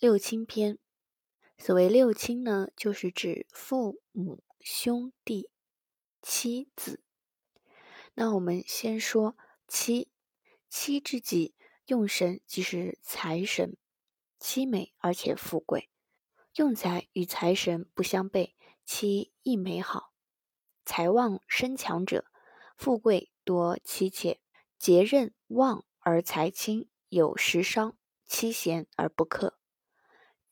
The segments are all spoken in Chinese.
六亲篇，所谓六亲呢，就是指父母、兄弟、妻子。那我们先说妻，妻之己，用神即是财神，妻美而且富贵，用财与财神不相悖，妻亦美好。财旺身强者，富贵多妻妾，节任旺而财轻，有食伤，妻贤而不克。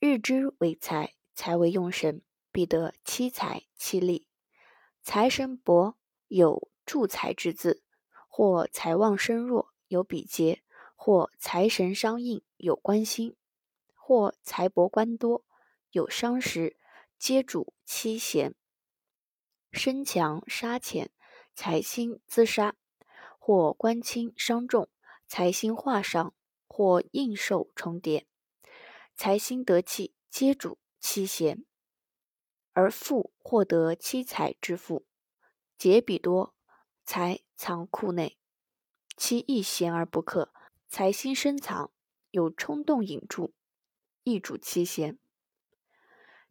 日之为财，财为用神，必得七财七利。财神薄，有助财之字；或财旺身弱，有比劫；或财神伤印，有官星；或财帛官多，有伤时，皆主妻贤。身强杀浅，财星自杀；或官轻伤重，财星化伤；或应寿重叠。财星得气，皆主妻贤，而富获得妻财之富，劫比多，财藏库内，妻亦贤而不克。财星深藏，有冲动引住，亦主妻贤。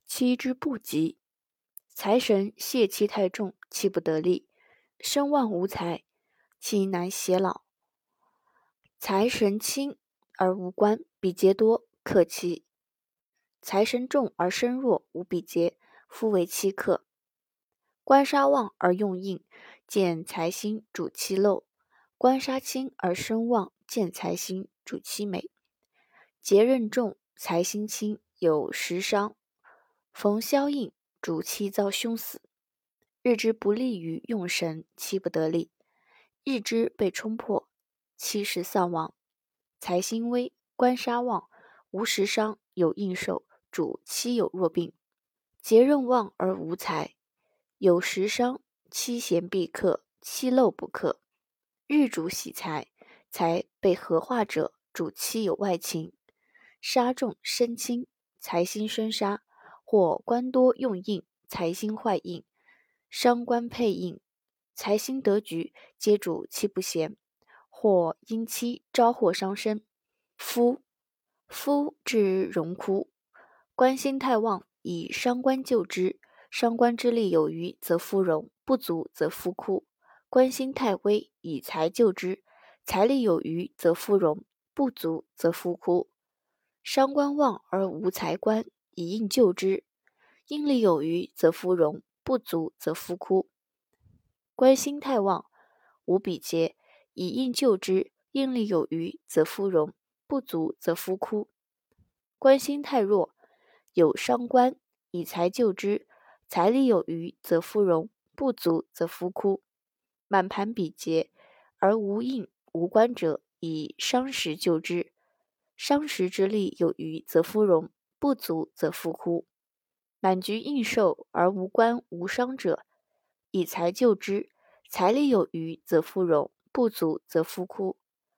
妻之不及，财神泄气太重，气不得力，身旺无财，妻难偕老。财神轻而无官，比劫多。克妻，财神重而身弱，无比劫，夫为妻克。官杀旺而用印，见财星主妻漏；官杀轻而身旺，见财星主妻美。劫任重，财星轻，有食伤，逢消印，主妻遭凶死。日之不利于用神，妻不得力；日之被冲破，妻时丧亡。财星微，官杀旺。无食伤，有应寿，主妻有弱病；节任旺而无财，有食伤，妻贤必克，妻漏不克。日主喜财，财被合化者，主妻有外情。杀重身轻，财星生杀，或官多用印，财星坏印，伤官配印，财星得局，皆主妻不贤，或因妻招祸伤身。夫夫之荣枯，官星太旺，以伤官救之。伤官之力有余，则夫荣；不足，则夫枯。官星太微，以财救之。财力有余，则夫荣；不足，则夫枯。伤官旺而无财官，以应救之。应力有余，则夫荣；不足，则夫枯。官星太旺，无比劫，以应救之。应力有余，则夫荣。不足则夫枯，官星太弱，有伤官，以财救之；财力有余，则夫荣；不足则夫枯。满盘比劫而无印无官者，以伤时救之；伤时之力有余，则夫荣；不足则夫枯。满局应寿而无官无伤者，以财救之；财力有余，则夫荣；不足则夫枯。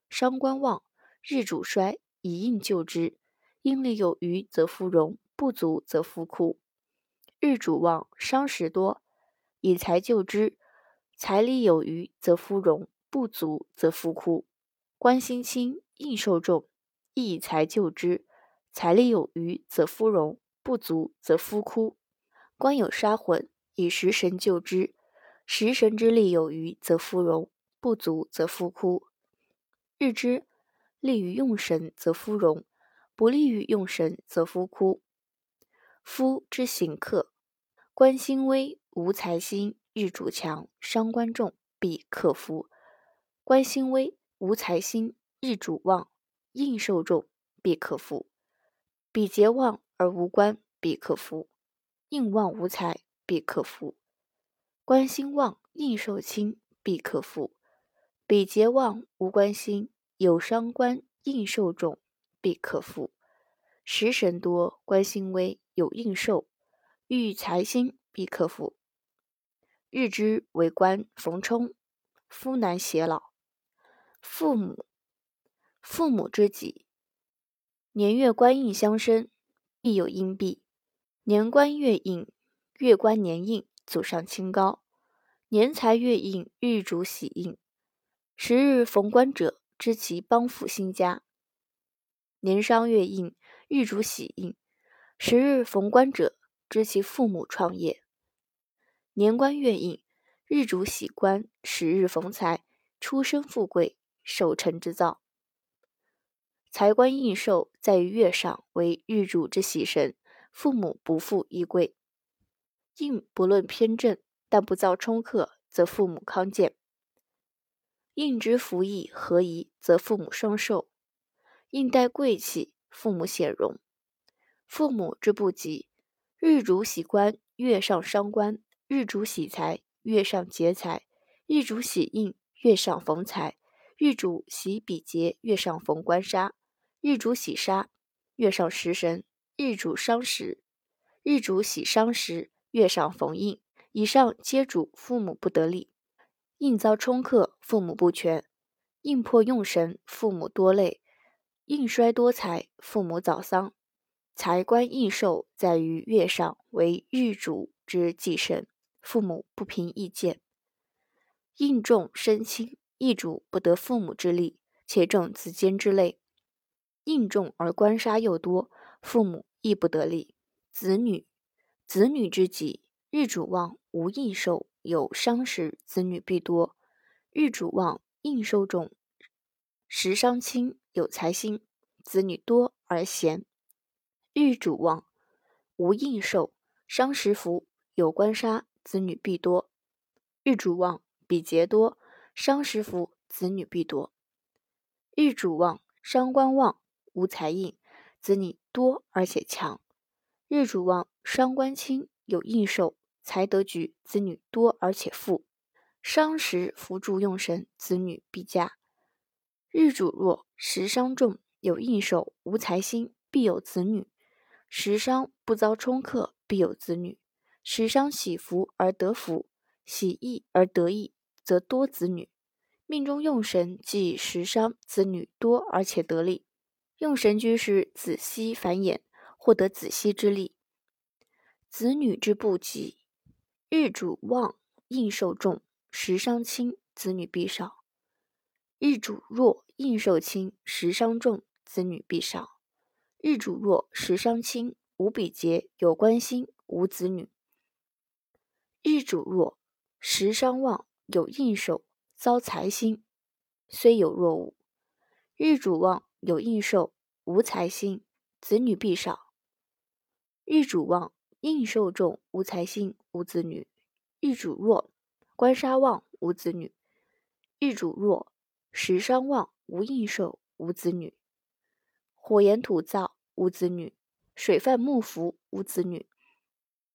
伤官旺。日主衰，以应救之；应力有余，则夫荣；不足，则夫枯。日主旺，伤时多，以财救之；财力有余，则夫荣；不足，则夫枯。官星轻，应受重，亦以财救之；财力有余，则夫荣；不足，则夫枯。官有杀魂，以食神救之；食神之力有余，则夫荣；不足，则夫枯。日之。利于用神，则夫荣；不利于用神，则夫枯。夫之行克，官星微，无财星，日主强，伤官重，必克夫。官星微，无财星，日主旺，应受重，必克夫。比劫旺而无官，必克夫；应旺无财，必克夫。官星旺，应受轻，必克夫。比劫旺无官星。有伤官应受重，必克夫；食神多，官星微，有应受，遇财星，必克夫。日之为官逢冲，夫难偕老。父母，父母之己，年月官印相生，必有阴弊。年官月印，月官年印，祖上清高；年财月印，日主喜印。时日逢官者。知其帮扶新家，年商月印，日主喜印，十日逢官者，知其父母创业。年官月印，日主喜官，十日逢财，出身富贵，守成之造。财官印寿在于月上，为日主之喜神，父母不富亦贵。印不论偏正，但不遭冲克，则父母康健。印之福义合宜，则父母双寿；印带贵气，父母显荣。父母之不吉，日主喜官，月上伤官；日主喜财，月上劫财；日主喜印，月上逢财；日主喜比劫，月上逢官杀；日主喜杀，月上食神；日主伤时，日主喜伤时。月上逢印，以上皆主父母不得力；印遭冲克，父母不全；印破用神，父母多累；印衰多财，父母早丧。财官印寿在于月上，为日主之忌神，父母不凭意见。印重身轻，易主不得父母之力，且重子坚之累；印重而官杀又多，父母亦不得力。子女。子女之吉，日主旺，无印寿，有伤时，子女必多；日主旺，应寿重，时伤轻，有财星，子女多而贤；日主旺，无应寿，伤时福，有官杀，子女必多；日主旺，比劫多，伤时福，子女必多；日主旺，伤官旺，无财印，子女多而且强。日主旺，伤官轻，有应寿，财得局，子女多而且富。伤时扶助用神，子女必佳。日主弱，食伤重，有应手，无财星，必有子女。食伤不遭冲克，必有子女。食伤喜福而得福，喜义而得意，则多子女。命中用神即食伤，子女多而且得力。用神居时，子息繁衍。获得子息之力，子女之不及。日主旺，应受重，时伤轻，子女必少；日主弱，应受轻，时伤重，子女必少；日主弱，时伤轻，无比劫，有关心，无子女；日主弱，时伤旺，有应受，遭财星，虽有若无；日主旺，有应受，无财星，子女必少。日主旺，应受重，无财星，无子女；日主弱，官杀旺，无子女；日主弱，食伤旺，无应受，无子女；火炎土燥，无子女；水犯木伏，无子女；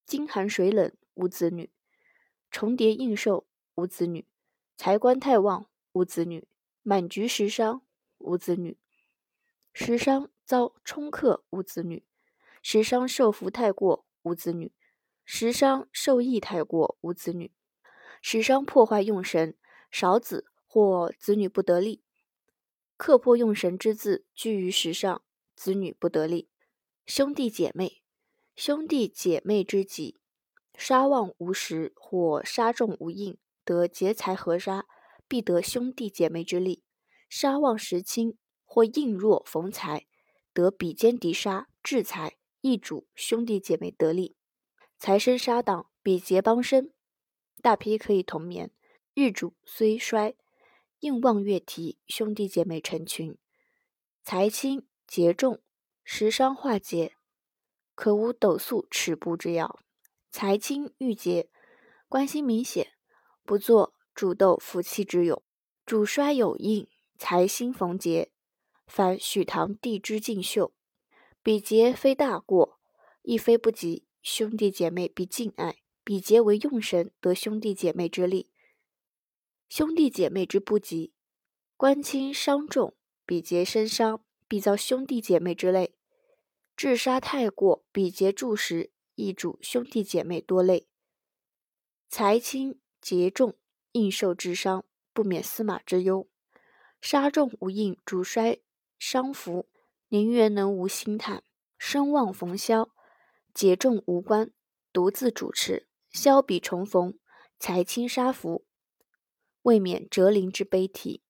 金寒水冷，无子女；重叠应受，无子女；财官太旺，无子女；满局食伤，无子女；食伤遭冲克，无子女。食伤受福太过，无子女；时伤受益太过，无子女；时伤破坏用神，少子或子女不得力。克破用神之字居于时上，子女不得力。兄弟姐妹，兄弟姐妹之己，杀旺无时或杀重无应，得劫财合杀，必得兄弟姐妹之力。杀旺时轻或应弱逢财，得比肩敌杀，制财。易主兄弟姐妹得力，财生杀挡，比劫帮身，大批可以同眠。日主虽衰，应望月提，兄弟姐妹成群。财轻劫重，时伤化劫，可无斗速尺步之要。财轻遇劫，关心明显，不做主斗夫妻之勇。主衰有应，财星逢劫，凡许堂地之进秀。比劫非大过，亦非不及，兄弟姐妹必敬爱。比劫为用神，得兄弟姐妹之力。兄弟姐妹之不及，官亲伤重，比劫身伤，必遭兄弟姐妹之累。治杀太过，比劫助时，亦主兄弟姐妹多累。财轻劫重，应受之伤，不免司马之忧。杀重无应，主衰伤福。宁愿能无心叹，声望逢消，节重无关，独自主持，消比重逢，才轻杀福，未免折灵之悲啼。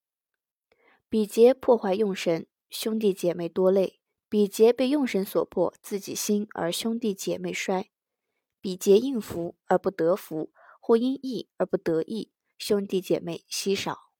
比劫破坏用神，兄弟姐妹多累，比劫被用神所迫，自己兴而兄弟姐妹衰；比劫应福而不得福，或因义而不得义，兄弟姐妹稀少。